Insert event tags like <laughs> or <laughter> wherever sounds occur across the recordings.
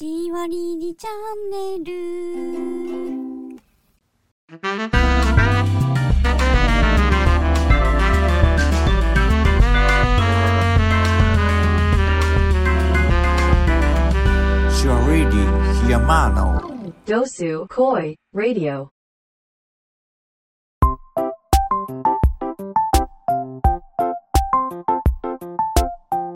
じわりりチャンネルシュアレディヒヤマノ Dosu Koi Radio.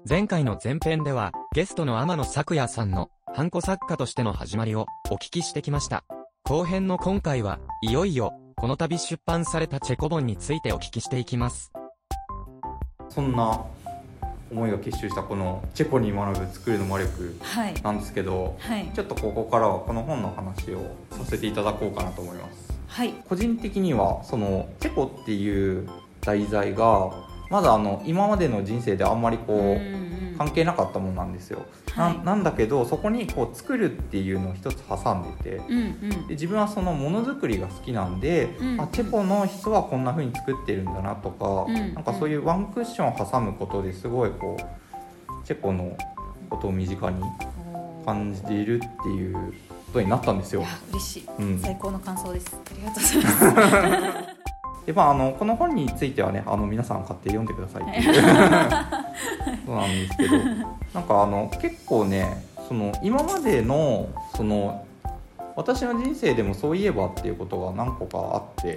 前回の前編では、ゲストの天野咲也さんの、ハンコ作家としての始まりを、お聞きしてきました。後編の今回は、いよいよ、この度出版されたチェコ本についてお聞きしていきます。そんな思いが結集したこのチェコに学ぶ作るの魔力はい。なんですけど、はい。ちょっとここからはこの本の話をさせていただこうかなと思います。はい。個人的にはそのチェコっていう題材がまだあの今までの人生であんまりこう、関係なかったものなんですよ、はい。ななんだけどそこにこう作るっていうのを一つ挟んでて、うんうん。で自分はそのものづくりが好きなんで、うんあチェコの人はこんな風に作ってるんだなとか、うんなんかそういうワンクッションを挟むことですごいこうチェコのことを身近に感じるっていうことになったんですよ。嬉しい、うん。最高の感想です。ありがとうございます。<laughs> でまあ、あのこの本についてはねあの皆さん買って読んでくださいっていう <laughs> そうなんですけどなんかあの結構ねその今までのその私の人生でもそういえばっていうことが何個かあって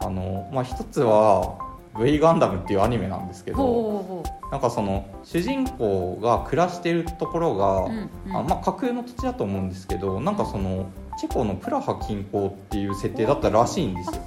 あの、まあ、一つは「V ガンダム」っていうアニメなんですけどなんかその主人公が暮らしてるところが、うんうん。あまあ、架空の土地だと思うんですけどなんかそのチェコのプラハ近郊っていう設定だったらしいんですよ。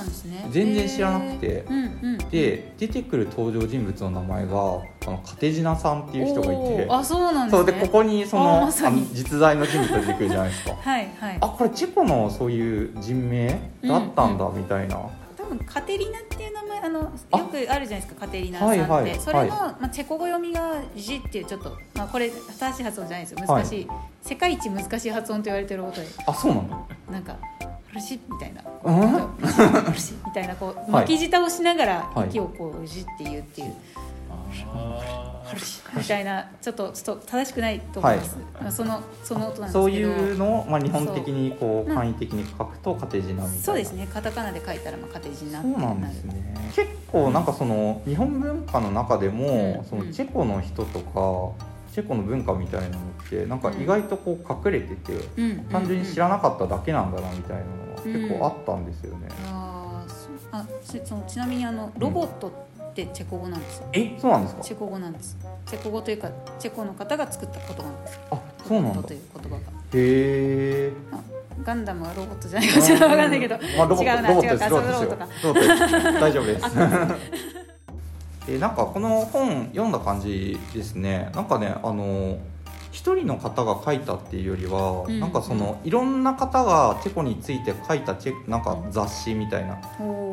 なんですね。全然知らなくて。うんうんで出てくる登場人物の名前があのカテジナさんっていう人がいて。あそうなんですね。そうでここにそのまの実在の人物が出てくるじゃないですか。<laughs> はいはい。あこれチェコのそういう人名だったんだみたいな、多分カテリナっていう名前あのよあくあるじゃないですかカテリナさんって、はいはいそれの、はいまあ、チェコ語読みが「ジ」っていうちょっと、まあ、これ正しい発音じゃないですよ。難しい、世界一難しい発音と言われてることで。あそうなんだなんか「ルシ」みたいな「うん？ルシ」みたいなこうはい。巻き舌をしながらはい。息をこう「ジ」って言うっていう「ルシ」みたいなちょっとちょっと正しくないと思います、まあ、そのその音なんですけど。そういうのを、まあ、日本的にこう簡易的に書くとカテジナみたいな。そうですね。カタカナで書いたらまあカテジになってそうなんですね。結構なんかその日本文化の中でも、うん。そのチェコの人とかチェコの文化みたいなのってなんか意外とこう隠れてて、うん。うんうん単純に知らなかっただけなんだなみたいなのが結構あったんですよね、あーそあちそのちなみにあのロボットってチェコ語なんですよ、えそうなんですか？チェコ語なんです。チェコ語というかチェコの方が作った言葉なんです。あそうなんだ。という言葉が。へえガンダムはロボットじゃないかちょっとわかんないけど、まあ、ロボ違うな違うかそうロボットか。大丈夫ですでなんかこの本読んだ感じですね。なんかねあの一人の方が書いたっていうよりは、うん。なんかそのいろんな方がチェコについて書いたチェなんか雑誌みたいな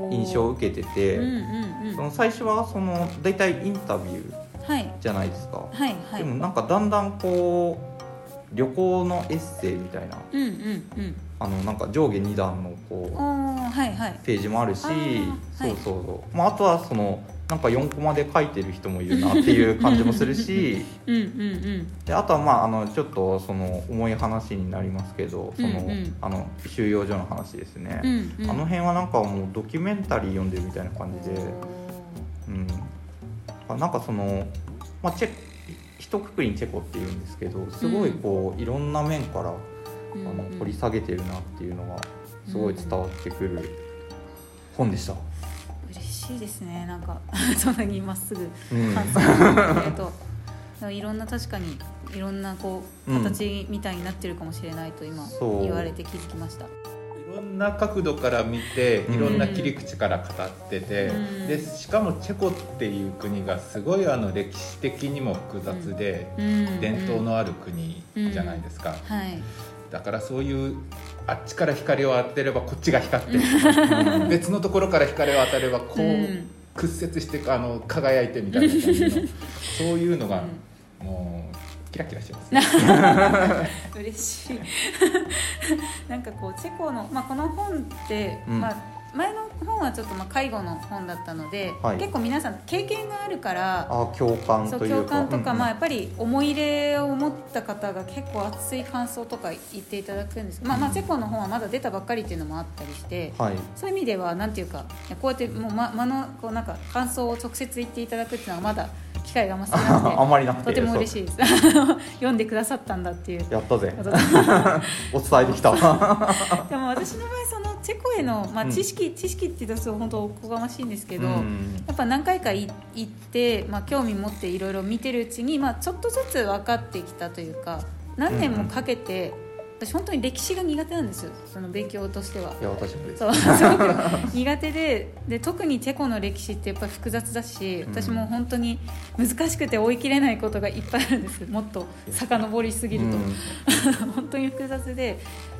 印象を受けてて、うんうんうん。その最初はその大体インタビューはい。じゃないですか、はいはい。でもなんかだんだんこう旅行のエッセイみたいなうんうんうん。あのなんか上下2段のこうはいはい。ページもあるし、そうそうそう、まあ、あとはそのなんか4コマで書いてる人もいるなっていう感じもするし <laughs> であとはまああのちょっとその重い話になりますけどその、うんうん。あの収容所の話ですね、うんうん。あの辺はなんかもうドキュメンタリー読んでるみたいな感じで、うん、あなんかその、まあ、チェ一括りにチェコっていうんですけどすごいこういろんな面からあの掘り下げてるなっていうのがすごい伝わってくる本でした。嬉しいですね。なんか <laughs> そんなにまっすぐうん。感想をくれると。でもいろんな確かにいろんなこううん。形みたいになってるかもしれないと今言われて気づきました。いろんな角度から見てうん。いろんな切り口から語ってて、うん。でしかもチェコっていう国がすごいあの歴史的にも複雑で、うん。伝統のある国じゃないですか、はいだからそういうあっちから光を当てればこっちが光って別のところから光を当てればこう、うん。屈折してあの輝いてみたいなそういうのがもうキラキラしてます、ね、<laughs> 嬉しい。<laughs> なんかこうチェコの、まあ、この本って、うん。まあ前の本はちょっとまあ介護の本だったので、はい。結構皆さん経験があるからあ共感というか。共感とか、うんまあ、やっぱり思い入れを持った方が結構熱い感想とか言っていただくんですまあ、まあチェコの本はまだ出たばっかりっていうのもあったりして、はい。そういう意味ではなんていうかこうやってもう、ま、間のこうなんか感想を直接言っていただくっていうのはまだ機会があんま少なくてあんまりなくて <laughs> とても嬉しいです。<laughs> 読んでくださったんだっていう。やったぜ。<laughs> お伝えできたでも私の場合そのチェコへの、まあ、うん。知識、知識って言うと本当おこがましいんですけど、うん。やっぱ何回かい行って、まあ、興味持っていろいろ見てるうちに、まあ、ちょっとずつ分かってきたというか何年もかけて、私本当に歴史が苦手なんですよ。その勉強としては。いや私もです。そうすごく苦手でで特にチェコの歴史ってやっぱり複雑だしうん。私も本当に難しくて追い切れないことがいっぱいあるんです。もっと遡りすぎると、うん。<laughs> 本当に複雑で。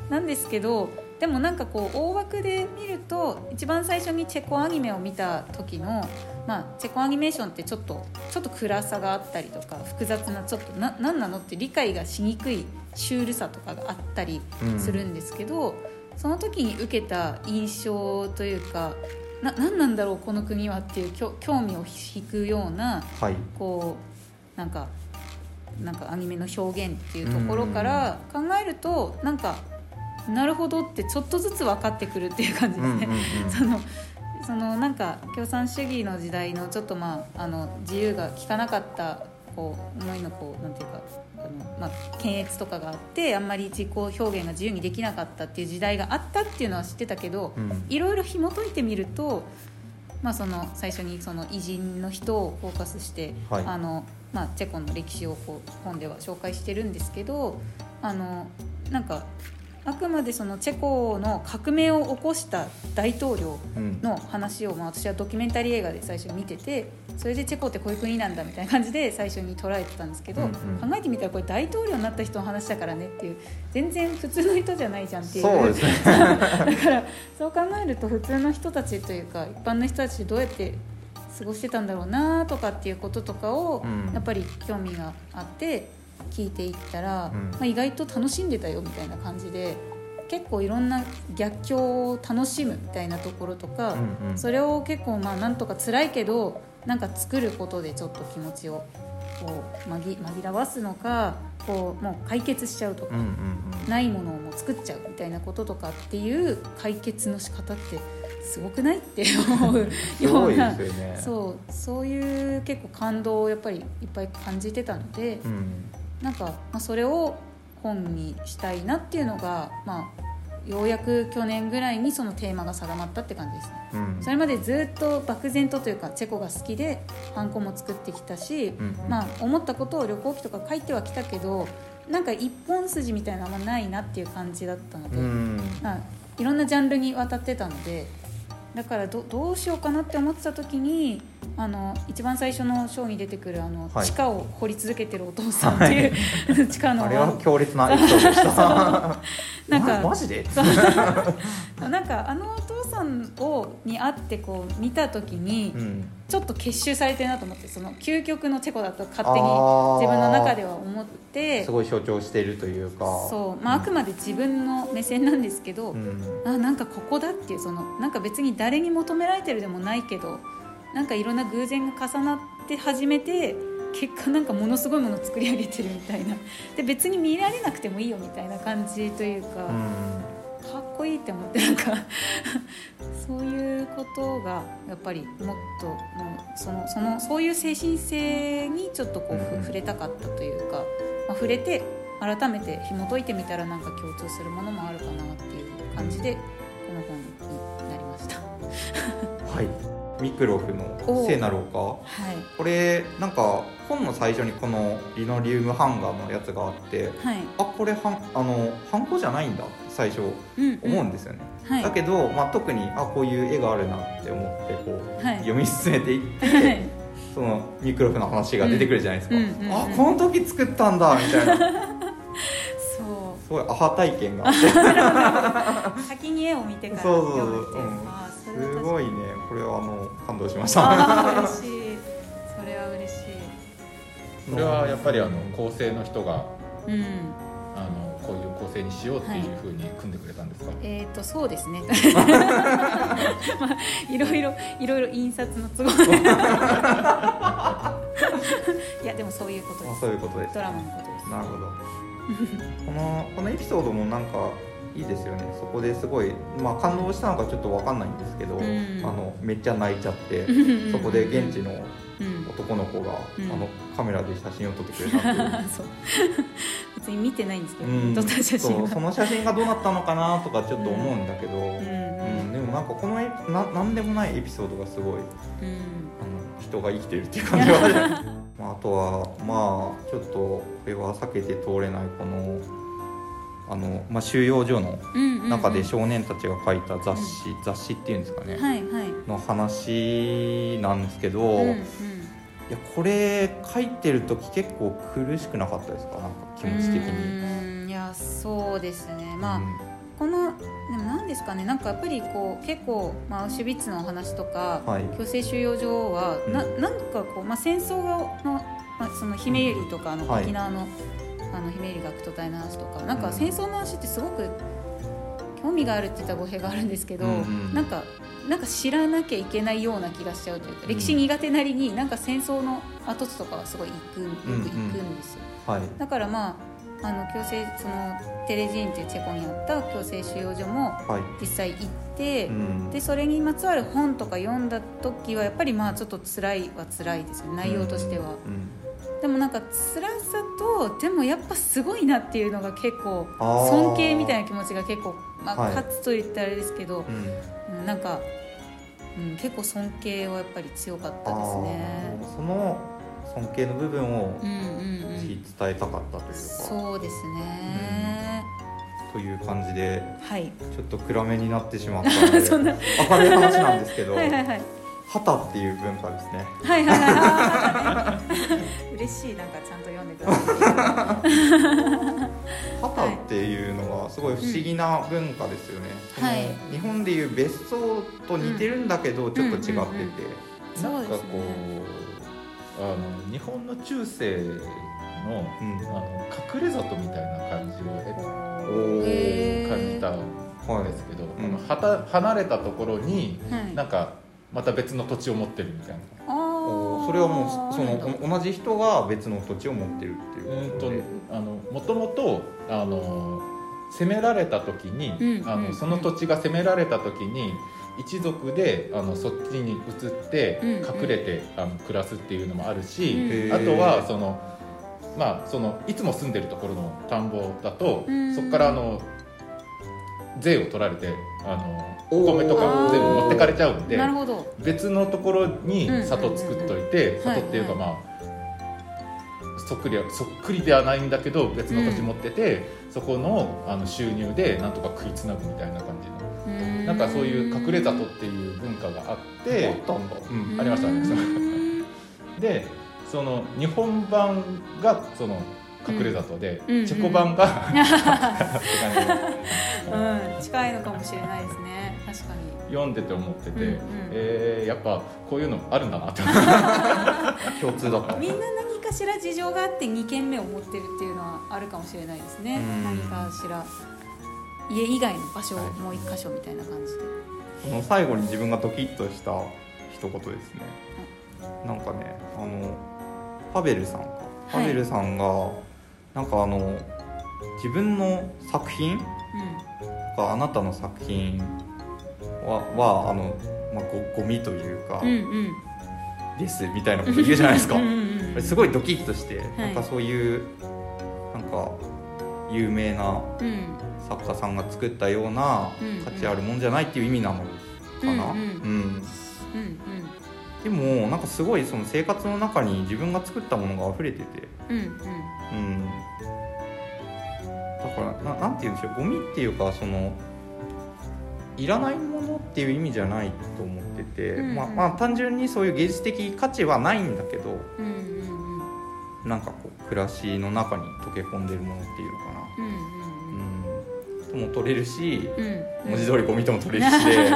なんですけどでもなんかこう大枠で見ると一番最初にチェコアニメを見た時の、まあ、チェコアニメーションってちょっとちょっと暗さがあったりとか複雑なちょっとな何なのって理解がしにくいシュールさとかがあったりするんですけど、その時に受けた印象というかな何なんだろうこの国はっていう興味を引くようなはい。こうなんかなんかアニメの表現っていうところから考えるとなんかなるほどってちょっとずつ分かってくるっていう感じですね。<laughs> そのそのなんか共産主義の時代のちょっとまああの自由が利かなかったこう思いのこうなんていうかあの、まあ、検閲とかがあってあんまり自己表現が自由にできなかったっていう時代があったっていうのは知ってたけど、うんいろいろ紐解いてみると、まあ、その最初にその偉人の人をフォーカスして、はいあのまあ、チェコの歴史をこう本では紹介してるんですけどあのなんかあくまでそのチェコの革命を起こした大統領うん。の話を、まあ、私はドキュメンタリー映画で最初に見ててそれでチェコってこういう国なんだみたいな感じで最初に捉えてたんですけど、うんうん。考えてみたらこれ大統領になった人の話だからねっていう全然普通の人じゃないじゃんっていう。そうですね。<laughs> だからそう考えると普通の人たちというか一般の人たちどうやって過ごしてたんだろうなとかっていうこととかを、うん。やっぱり興味があって聞いていったら、うん。まあ、意外と楽しんでたよみたいな感じで結構いろんな逆境を楽しむみたいなところとか、うんうん。それを結構まあなんとか辛いけどなんか作ることでちょっと気持ちをこう紛紛らわすのかこうもう解決しちゃうとか。うんうんないものをもう作っちゃうみたいなこととかっていう解決の仕方ってすごくないって思うようなね。そうそういう結構感動をやっぱりいっぱい感じてたので、うんなんか、まあ、それを本にしたいなっていうのが、まあ、ようやく去年ぐらいにそのテーマが定まったって感じですね。うん。それまでずっと漠然とというかチェコが好きでハンコも作ってきたし、うんうん。まあ、思ったことを旅行記とか書いてはきたけどなんか一本筋みたいなのあんまないなっていう感じだったので、うん。まあ、いろんなジャンルにわたってたのでだからどどうしようかなって思ってた時にあの一番最初のショーに出てくるあの、はい。地下を掘り続けてるお父さんっていう、<laughs> 地下のあれは強烈なエピソードでした。<laughs> なんかま <laughs> マジで？なんかあのお父さんをに会ってこう見た時に、うん。ちょっと結集されてるなと思ってその究極のチェコだと勝手に自分の中では思ってすごい象徴しているというか。そう、まあ、あくまで自分の目線なんですけど、うん。あなんかここだっていうそのなんか別に誰に求められてるでもないけどなんかいろんな偶然が重なって始めて結果なんかものすごいものを作り上げてるみたいな。で別に見られなくてもいいよみたいな感じというか、うんかっこいいって思ってなんか <laughs> そういうことがやっぱりもっともうそのそのそういう精神性にちょっとこう、ふうん。触れたかったというか、まあ、触れて改めて紐解いてみたらなんか共通するものもあるかなっていう感じでこの本になりました。はい。ミクロフの聖なる丘。はい。これなんか本の最初にこのリノリウムハンガーのやつがあってはい。あこれはんあのハンコじゃないんだ。って最初うん思うんですよね、はい。だけど、まあ、特にあこういう絵があるなって思ってこうはい。読み進めていって、はい。そのミクロフの話が出てくるじゃないですか、うんうんうん。うんあこの時作ったんだみたいな。<laughs> そすごいアハ体験があって。う <laughs> 先に絵を見てからそうそうそう。読むっていう。うん。あーそれはす確かに。ごいね。これはあの感動しました。<laughs> 嬉しい。それは嬉しい。それはやっぱりあの構成の人がうん成成にしようっていうふうに組んでくれたんですか、えっ、とそうですね。<laughs> まあいろいろいろいろ印刷の都合。で <laughs> いやでもそういうことでまあすそういうことですドラマのことです。なるほど。このこのエピソードもなんかいいですよね。そこですごい、まあ、感動したのかちょっと分かんないんですけど、ん。あのめっちゃ泣いちゃってそこで現地のうん。男の子が、うん。あのカメラで写真を撮ってくれたっていう。<laughs> そう。<laughs> 別に見てないんですけど、うん。撮った写真は。その写真がどうなったのかなとかちょっと思うんだけど、うん。うん。でもなんかこのななんでもないエピソードがすごいうん。あの人が生きてるっていう感じがある <laughs> まああとはまあちょっとこれは避けて通れないこのあの、まあ、収容所のうんうんうん。中で少年たちが書いた雑誌、雑誌っていうんですかね、はいはい。の話なんですけど、うんうん。いやこれ書いてる時結構苦しくなかったですか？なんか気持ち的に。いやそうですね。まあ、うん。このでも何ですかね？なんかやっぱりこう結構、まあ、アウシュビッツのお話とか、はい。強制収容所は、うん。ななんかこう、まあ、戦争の、まあ、そのひめゆりとかあの、はい。沖縄のあのひめゆり学徒隊の話とかなんかうん戦争の話ってすごく興味があるって言ったら語弊があるんですけど、うんうん。なんかなんか知らなきゃいけないような気がしちゃうというか、歴史苦手なりになんか戦争の跡地とかはすごい行くよく行くんですよ。はい。だからまああの強制そのテレジーンというチェコにあった強制収容所もはい。実際行って、うん。でそれにまつわる本とか読んだ時はやっぱりまあちょっと辛いは辛いですよね。内容としては、うんでもなんか辛さとでもやっぱすごいなっていうのが結構尊敬みたいな気持ちが結構、まあはい。勝つと言ったらあれですけど、うん。うんなんか、うん、結構尊敬はやっぱり強かったですね。その尊敬の部分をうんうんうん。ぜひ伝えたかったというか、そうですね、という感じではい。ちょっと暗めになってしまったので。<laughs> そんな。明るい話なんですけど。<laughs> はいはいはい旗っていう文化ですね。はいはいはい。嬉しいなんかちゃんと読んでくださって旗っていうのはすごい不思議な文化ですよね、はい。日本でいう別荘と似てるんだけどちょっと違ってて、うんうんうんなんかこそうあの日本の中世のうん。あの隠れ里みたいな感じを感じたはいんですけど、ん。あのはた離れたところにはい。なんかまた別の土地を持ってるみたいな。それはもうその同じ人が別の土地を持ってるっていううんこととであのもともとあの攻められた時に、あうん。うん。のその土地が攻められた時に一族であのそっちに移ってうん。うん隠れて、あの暮らすっていうのもあるし、うん。あとはそのまあそのいつも住んでるところの田んぼだと、うん。そこからあの税を取られてあのお米とか全部持ってかれちゃうんでなるほど。別のところに里作っといて、うん里っていうかはい。まあ、そっくりはそっくりではないんだけど別の土地持ってて、そこのあの収入でなんとか食いつなぐみたいな感じの。なんかそういう隠れ里っていう文化があってあったんだ。うん、ありましたありましたでその日本版がその隠れ里で、うんチェコ版が、<laughs> うん。近いのかもしれないですね。確かに。読んでて思ってて、うんうん。えーやっぱこういうのあるんだなって <laughs> 共通だった。みんな何かしら事情があって2軒目を持ってるっていうのはあるかもしれないですね。うん。何かしら。家以外の場所、はいもう一箇所みたいな感じで。この最後に自分がドキッとした一言ですね、なんかねあのパベルさん。かパベルさんが、なんかあの自分の作品があなたの作品ははあの、まあ、ごゴミというか、うんうんうんですみたいなこと言うじゃないですか。うんすごいドキッとして、い。なんかそういうなんか有名なうん作家さんが作ったようなうん。価値あるもんじゃないっていう意味なのかな、うん。うん。うんうんでもなんかすごいその生活の中に自分が作ったものが溢れてて、うんうん。うん、だからななんて言うんでしょうゴミっていうかそのいらないものっていう意味じゃないと思ってて、うんうん。まあ、まあ単純にそういう芸術的価値はないんだけど。うんうんうん。なんかこう暮らしの中に溶け込んでるものっていうのかな、うんうん、とも取れるしうん。うん。文字通りゴミとも取れるしで、<laughs> い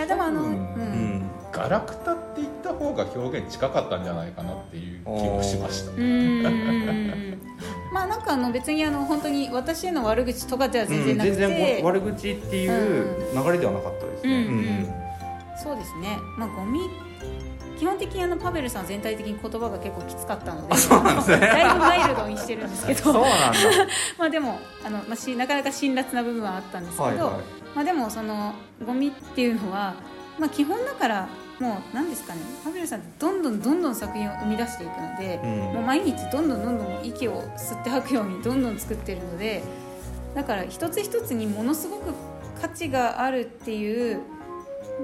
やでもあの、うん、ガラクタって言った方が表現近かったんじゃないかなっていう気もしました。うん。うんうんうんまあなんかあの別にあの本当に私への悪口とかでは全然なくて、全然悪口っていう流れではなかったですね、うんうん。そうですね。まあゴミ基本的にあのパベルさん全体的に言葉が結構きつかったので。<laughs> だいぶマイルドにしてるんですけど。<laughs> まあでもあの、まあ、しなかなか辛辣な部分はあったんですけど、はいはい。まあ、でもそのゴミっていうのは、まあ、基本だからもう何ですかね。パベルさんってどんどんどんどん作品を生み出していくので、うん。もう毎日どんどんどんどん息を吸って吐くようにどんどん作ってるのでだから一つ一つにものすごく価値があるっていう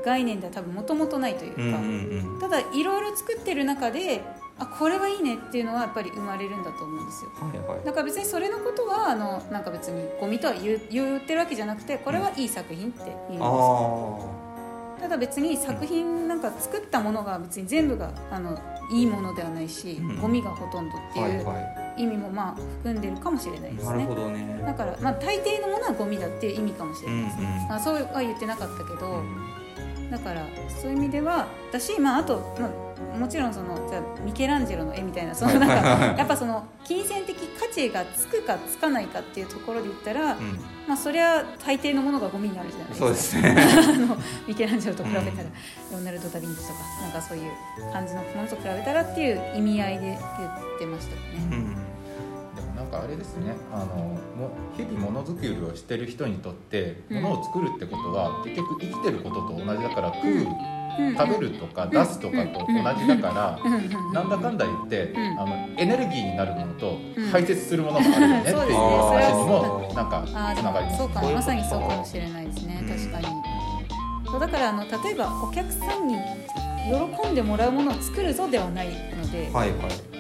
概念では多分もともとないというか、うんうんうん。ただいろいろ作ってる中であこれはいいねっていうのはやっぱり生まれるんだと思うんですよ。はいはい。だから別にそれのことはあのなんか別にゴミとは言う言ってるわけじゃなくてこれはいい作品って言うんですあただ別に作品なんか作ったものが別に全部があのいいものではないし、うん。ゴミがほとんどっていいうは意味もまあ含んでるかもしれないですね。ね。だから、まあ、大抵のものはゴミだっていう意味かもしれないですね、うんうんまあ、そうは言ってなかったけど、うん。だからそういう意味ではだし、まあ、あと、まあ、もちろんそのじゃあミケランジェロの絵みたいなそのなんかやっぱその金銭的価値がつくかつかないかっていうところで言ったら、うん。まあ、そりゃ大抵のものがゴミになるじゃないですか。そうですね。<laughs> あのミケランジェロと比べたら、うんナルド・ダ・ヴィンチとかなんかそういう感じのものと比べたらっていう意味合いで言ってましたよね。うんなんかあれですね。あのも日々ものづくりをしてる人にとってうん。ものを作るってことは結局生きてることと同じだから食う、うん。食べるとか出すとかと同じだから、うん。なんだかんだ言って、うん。あのエネルギーになるものとうん。排泄するものもあるよねっていうそうですね。話にもなんかつながります。もそうか。まさにそうかもしれないですね、うん。確かに。そうだからあの例えばお客さんに喜んでもらうものを作るぞではないので、はいはい。うん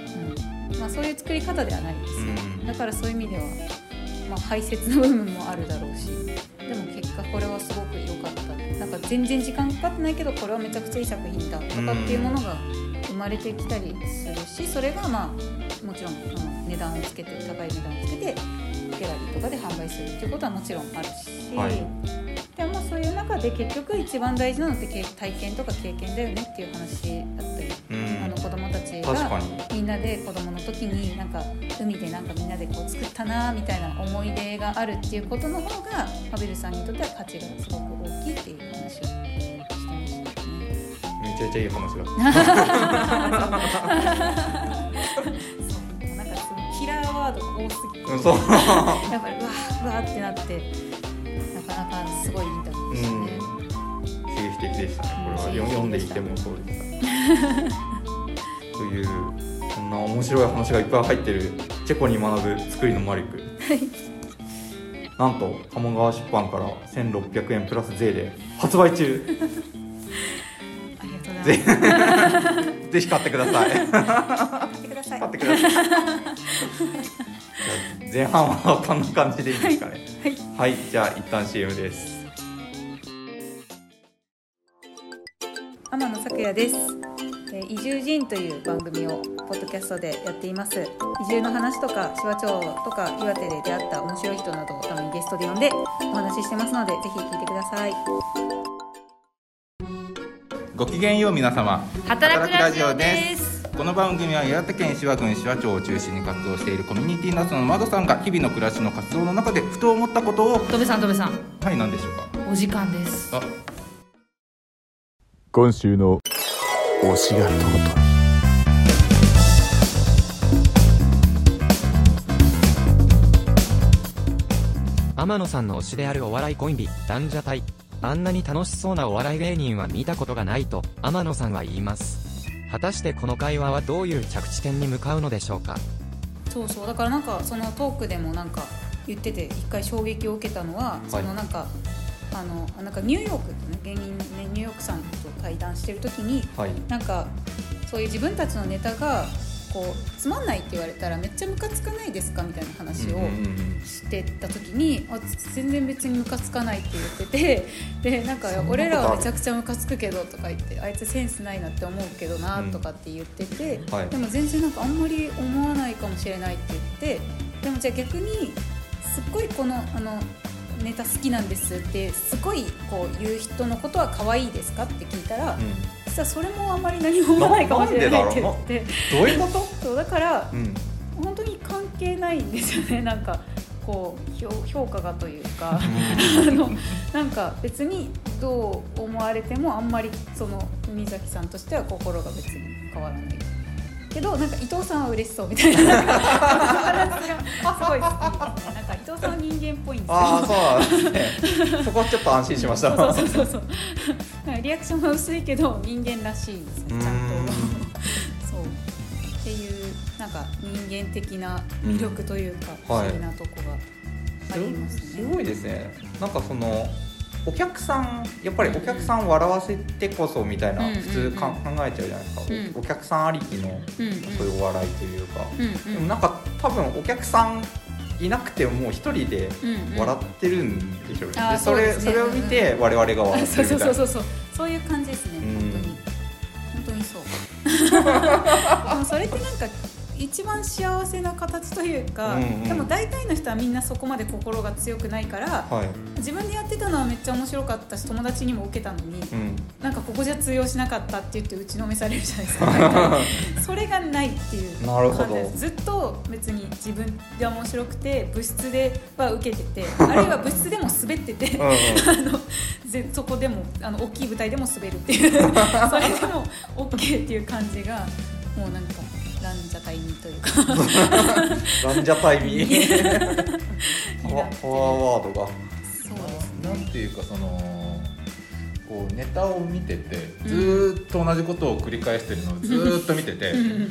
まあ、そういう作り方ではないですよ、うん。だからそういう意味では、まあ、排泄の部分もあるだろうしでも結果これはすごく良かった。なんか全然時間かかってないけどこれはめちゃくちゃいい作品だとかっていうものが生まれてきたりするしそれがまあもちろんあの値段をつけて高い値段をつけてギャラリーとかで販売するっていうことはもちろんあるし、はい。でもそういう中で結局一番大事なのって経体験とか経験だよねっていう話だったり、うんあの子供たち確かがにみんなで子供の時になんか海でなんかみんなでこう作ったなみたいな思い出があるっていうことの方がファベルさんにとっては価値がすごく大きいっていう話をしてましたよね。めちゃめちゃいい話だ。そうなんかそのキラーワードが多すぎて。やっぱりうわーうわーってなってなかなかすごいインタビューでしたね。刺激的でしたね。これは。読んでいてもそうでした。というこんな面白い話がいっぱい入ってるチェコに学ぶ作りのマリック。なんと鴨川出版から1600円プラス税で発売中。ありがとうございます。<laughs> ぜひ買ってください。買ってください。買ってください。じゃあ前半はこんな感じでいいですかね。はい、じゃあ一旦 CM です。天野咲也です。えー移住人という番組をポッドキャストでやっています。移住の話とか、手話町とか、岩手で出会った面白い人などをたまにゲストで呼んでお話ししてますので、ぜひ聞いてください。ごきげんよう皆様。働くラジオです。この番組は岩手県石和郡石和町を中心に活動しているコミュニティナスの窓さんが日々の暮らしの活動の中でふと思ったことをとべさんとべさんはい何でしょうか？お時間です。あ。今週の推しが尊い天野さんの推しであるお笑いコンビ、ランジャタイ。あんなに楽しそうなお笑い芸人は見たことがないと、天野さんは言います。果たしてこの会話はどういう着地点に向かうのでしょうか？そうそう、だからなんかそのトークでもなんか言ってて、一回衝撃を受けたのは、そのなんか、あのなんかニューヨークってね芸人ねニューヨークさんと対談してる時にはい。なんかそういう自分たちのネタがこうつまんないって言われたらめっちゃムカつかないですかみたいな話をうんうんうんしてた時にあ全然別にムカつかないって言ってて <laughs> でなんか俺らはめちゃくちゃムカつくけどとか言ってあいつセンスないなって思うけどなとかって言ってて、はい。でも全然なんかあんまり思わないかもしれないって言ってでもじゃあ逆にすっごいこのあのネタ好きなんですってすごいこう言う人のことは可愛いですかって聞いたら、実はそれもあんまり何も思わないかもしれないって言ってどういうこと？<laughs> そうだからうん本当に関係ないんですよね。<laughs> なんかこう評評価がというか。<laughs> あのなんか別にどう思われてもあんまりその海崎さんとしては心が別に変わらないけどなんか伊藤さんは嬉しそうみたいな。<laughs> なんかすごい好きですねな。んか伊藤さんは人間っぽいんですよ。ああそうなんですね。そこはちょっと安心しました。そうそうそうそう。リアクションは薄いけど人間らしいんですねちゃんと。そう。っていうなんか人間的な魅力というか、う不思議なとこがありますね。すごいですね。なんかそのお客さんやっぱりお客さん笑わせてこそみたいなうん普通か考えちゃうじゃないですか、うん。おお客さんありきのうんうん。そういうお笑いというか、うんうんでもなんか多分お客さんいなくてももう一人でうんうん。笑ってるんでしょうね、あーでそれそうですね。それを見て我々が笑ってそうるみたいな。そうそうそうそうそう。いう感じですね。うん。本当に本当にそう <laughs> それってなんか一番幸せな形というか、うんうん。でも大体の人はみんなそこまで心が強くないからはい、自分でやってたのはめっちゃ面白かったし友達にも受けたのにうん、なんかここじゃ通用しなかったって言って打ちのめされるじゃないですか。<laughs> それがないっていう感じです。ずっと別に自分で面白くて部室では受けてて <laughs> あるいは部室でも滑っててうんうん。<laughs> あのぜそこでもあの大きい舞台でも滑るっていう。それでも OK っていう感じがもうなんかランジャタイミというか。<laughs> ランジャタイミ？<laughs> にパワーワードが。そうですなんねていうかそのこうネタを見ててずーっと同じことを繰り返してるのをずーっと見ててううん。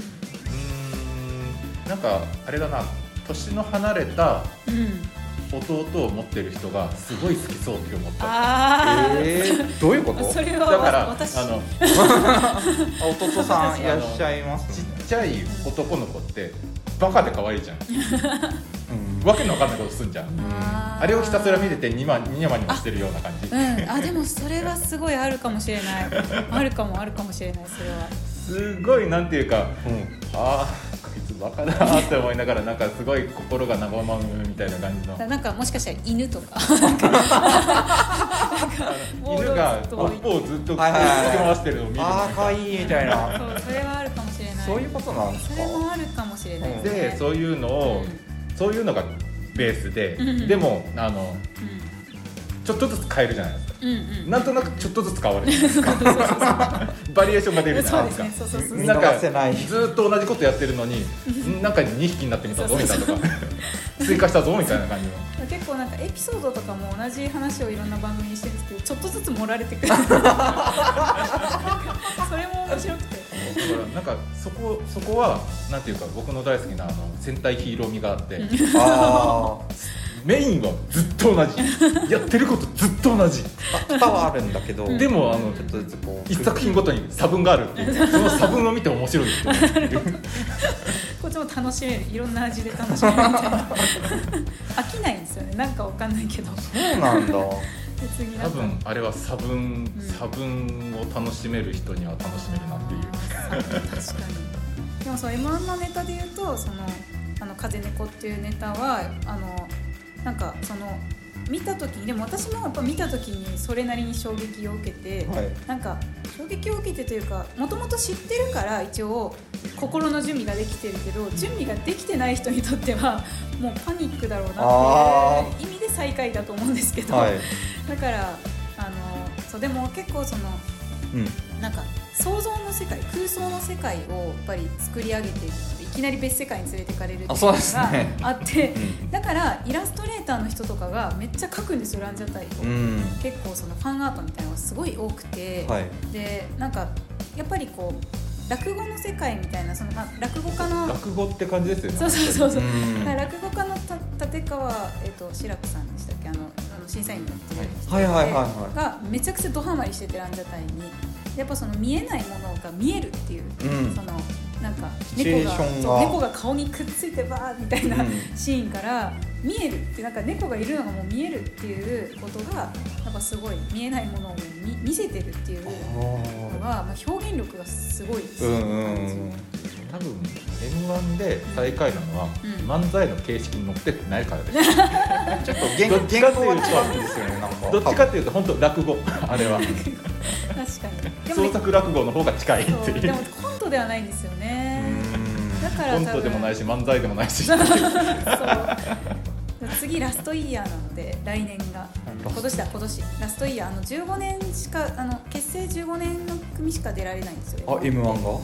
なんかあれだな年の離れたうん。弟を持ってる人がすごい好きそうって思った。えー、どういうこと？それはだから私。あのあ <laughs> 弟さんいらっしゃいますちね。っちゃい男の子ってバカで可愛いじゃん。<laughs> うん。わけのわかんないことすんじゃん。あれをひたすら見ててニマニヤマニヤしてるような感じ。うん、あでもそれはすごいあるかもしれない。<laughs> あるかもあるかもしれないそれは。すごいなんていうかうん。ああこいつバカだなって思いながらなんかすごい心が和まむみたいな感じの。だなんかもしかしたら犬とか。<laughs> 犬がボード尾っをずっとぽをずっとはいはいはいつけ回してるのを見るあーかわいいみたいな。そうそれはあるかもそういうことなんですか？それもあるかもしれないですね。でそういうのを、そういうのがベースで、うんでもあのちょっとずつ変えるじゃないですか。うんうん。うんなんとなくちょっとずつ変わるじゃないですか。バリエーションが出るじゃそうでないですか。すねそうそうそう見なんか逃せない。ずーっと同じことやってるのになんか2匹になってみたぞみたいなとか <laughs> 追加したぞみたいな感じの。結構なんかエピソードとかも同じ話をいろんな番組にしてるんですけどちょっとずつ盛られてくる。<laughs> それも面白くてだからなんかそこそこはなんていうか僕の大好きなあの戦隊ヒーロー味があってあメインはずっと同じ。<laughs> やってることずっと同じ。あ歌はあるんだけど。でもあのちょっとずつこう一作品ごとに差分があるっていうその差分を見て面白いっていう。<laughs> こっちも楽しめる。いろんな味で楽しめるみたいな。飽きないんですよね。なんかわかんないけど。そうなんだ多分あれは差分ん。差分を楽しめる人には楽しめるなっていう。確かに。でもそう m 1のネタで言うとその「あの風猫」っていうネタはあのなんかその見た時にでも私もやっぱ見た時にそれなりに衝撃を受けて、はい。なんか衝撃を受けてというかもともと知ってるから一応心の準備ができてるけど準備ができてない人にとってはもうパニックだろうなっていう意味で最下位だと思うんですけど、はい。だからあのそうでも結構そのうん。なんか想像の世界空想の世界をやっぱり作り上げているのでいきなり別世界に連れてかれるっていうのがね。あってうん。だからイラストレーターの人とかがめっちゃ描くんですよランジャタイを、うん。結構そのファンアートみたいなのがすごい多くて、はい。でなんかやっぱりこう落語の世界みたいなその、まあ、落語家の落語って感じですよね。そうそうそうそう。う落語家のた立川、えっと志らくさんでしたっけ？あのあの審査員になってる人ではいはいはいはい。がめちゃくちゃドハマりしててランジャタイに。やっぱその見えないものが見えるっていう、うん。そのなんか猫が猫が顔にくっついてバーみたいな、うん。シーンから見えるってなんか猫がいるのがもう見えるっていうことがやっぱすごい見えないものを見見せてるっていうのが、まあ、表現力がすごいですうんうんうん。多分 m 1で最下位なのは、うん。漫才の形式に乗ってってないからです <laughs> ちょっと原どっちか原っていうと稿は違うんですよねなんか。どっちかっていうと本当落語あれは。確かに。でもね創作落語の方が近いっていう。でもではないんですよね。だっからコントでもないし漫才でもないし。<laughs> そう。次ラストイヤーなので来年が。今年だ今年。ラストイヤー。あの15年しかあの結成15年の組しか出られないんですよ。あ M1 が？そう。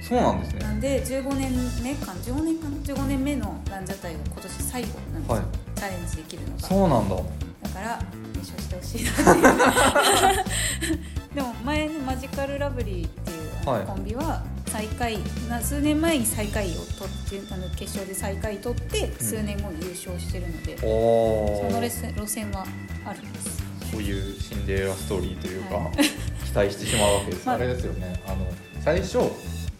そうなんですね。なんで15年目か15年かな？15年目のランジャタイが今年最後なんですよ、はい。チャレンジできるのが。そうなんだ。だから優勝してほしいなって <laughs> でも前のマジカルラブリーっていうコンビは最下位な数年前に最下位を取ってあの決勝で最下位取って数年後に優勝してるので、おそのー路線路線はあるんです。そういうシンデレラストーリーというか、はい。期待してしまうわけですね、<laughs> あれですよね。あの最初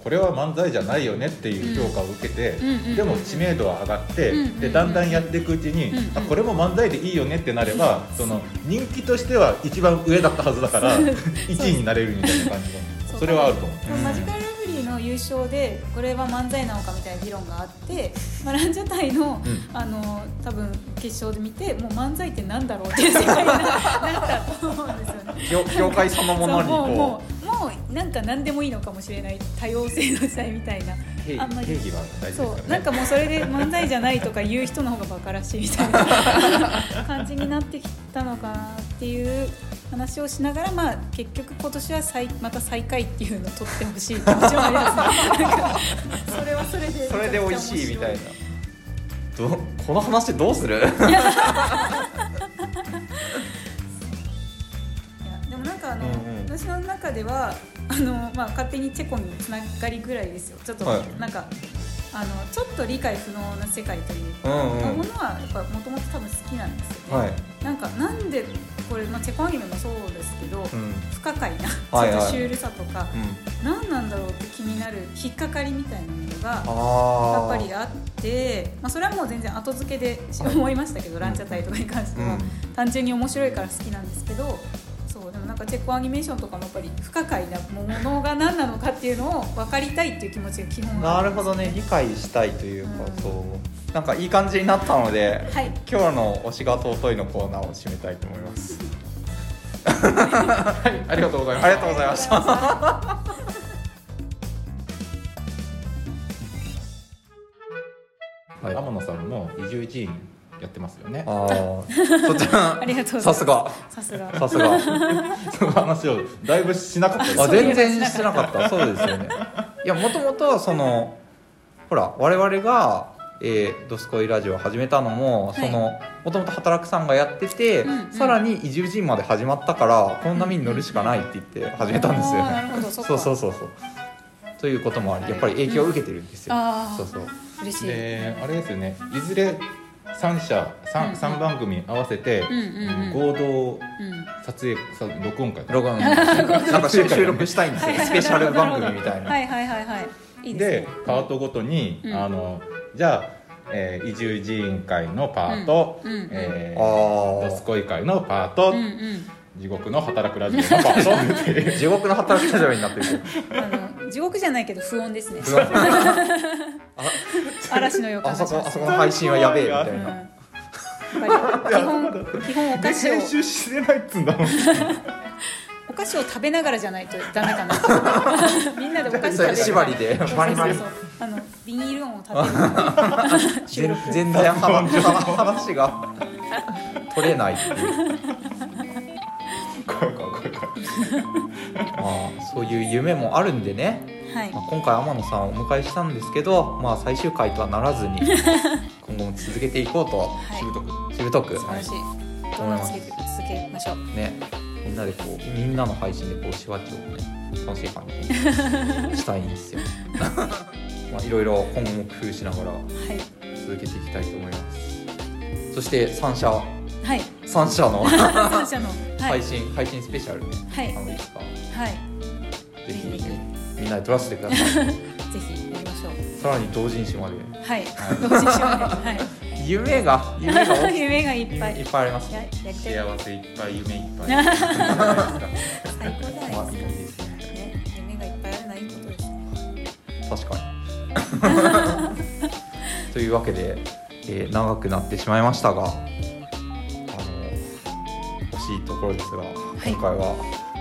これは漫才じゃないよねっていう評価を受けて、うんうんうんうんでも知名度は上がって、うんうんうんでだんだんやっていくうちに、うんうんあこれも漫才でいいよねってなれば、その人気としては一番上だったはずだから <laughs> 1位になれるみたいな感じそう。のそれはあると思う。そのマジカルラブリーの優勝でこれは漫才なのかみたいな議論があって、<laughs> まあ、ランジャタイの,、あの多分決勝で見てもう漫才ってなんだろうっていう世界になったと思うんですよね。<laughs> 業業界そのものにもう。こもうもうなんか何でもいいのかもしれない多様性の時代みたいなそうなんかもうそれで漫才じゃないとか言う人の方がバカらしいみたいな <laughs> 感じになってきたのかなっていう話をしながら、まあ、結局今年は最また最下位っていうのを取ってほしい気持ちもあります。ねなんかそれはそれでそれで美味しいみたいな。などこの話どうする？いやでもなんかあの、うんうん。私の中ではあの、まあ、勝手にチェコにつながりぐらいですよ。ちょっと、はい。なんかあのちょっと理解不能な世界というか、うんうん。ものはやっぱもともと多分好きなんですよね、はい。なんかなんでこれ、まあ、チェコアニメもそうですけど、うん。不可解なち <laughs> はいはい。ょっとシュールさとか、うん。何なんだろうって気になる引っかかりみたいなのがやっぱりあって、まあ、それはもう全然後付けで思いましたけど、ランチャタイとかに関しては、うん。単純に面白いから好きなんですけどそうでもなんかチェコアニメーションとかもやっぱり不可解なものが何なのかっていうのを分かりたいっていう気持ちが基本なるほどね。理解したいというか、うんそうなんかいい感じになったので、はい。今日の推しが尊いのコーナーを締めたいと思います。はい、<laughs> ありがとうございます。ありがとうございました <laughs> はい。天野さんも移住人やってますよね。ああ <laughs> そちらありがとうございます。さすが。さすが。さすが。その話をだいぶしなかったあ全然してなかった。そうですよね。いやもともとそのほら我々が「えー、ドスコイラジオ」を始めたのも、はい。そのもともと働くさんがやってて、うんうん。さらに移住人まで始まったからこの波に乗るしかないって言って始めたんですよね。ほどそっか。そうそうそうそう。ということもありやっぱり影響を受けてるんですよ、あー。そうそう。嬉しい、であれですよね。いずれ3社 3, 三番組合わせてうんうんうん。合同うん撮影さ録音会ロゴンなんか収収録したいんですよ。スペシャル番組みたいな。はいはいはいはい。いいですでねパートごとに、うん。あのじゃあ、えー移住人員会のパート、うんうんうん。えーあー。ドスコイ会のパート、うんうん。地獄の働くラジオのパート。<laughs> 地獄の働き方になってる。あの地獄じゃないけど不穏ですね。<laughs> 嵐の予感あそこあそこの配信はやべえみたいうん。な、基本基本お菓子を。編集してないっつうんだもん。お菓子を食べながらじゃないとダメかな。<laughs> みんなでお菓子食べ縛りで。バリバリあのビニール音を立てる。<laughs> 収全録。全然話話が。取れないっていう。怖い怖い怖い怖いまあそういう夢もあるんでね、はい。まあ、今回天野さんをお迎えしたんですけど、まあ、最終回とはならずに <laughs> 今後も続けていこうと。はい。しぶとく。しぶとく。素晴らしい。どんどん続けて続けましょう。ねみんなでこうみんなの配信でこうしわっちをね楽しい感じにしたいんですよ <laughs> まあいろいろ今後も工夫しながらはい。続けていきたいと思います。そして三社。はい。三社の <laughs> 三社の。はい。配信、配信スペシャルね。はい。あのいつか。はい。ぜひぜひみんなで撮らせてください。<laughs> ぜひやりましょう。さらに同人誌まで。はい。同時しようねはい。<laughs> 夢が夢が夢がいっぱい。いっぱいあります幸せいっぱい夢いっぱい。最高だまよあいいですね。ね夢がいっぱいあるのはいいことですね。確かに <laughs> というわけで、えー長くなってしまいましたがあの惜しいところですが、今回は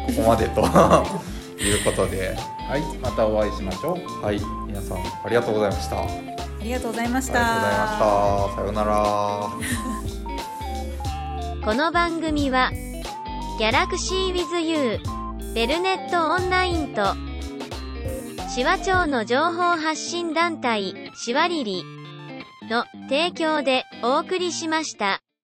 ここまでと <laughs> いうことではい。またお会いしましょう。はい。皆さんありがとうございました。ありありがとうございました。がとうございました。さようなら。<laughs> この番組は、ギャラクシー with you、ベルネットオンラインと、シワ町の情報発信団体、シワリリの提供でお送りしました。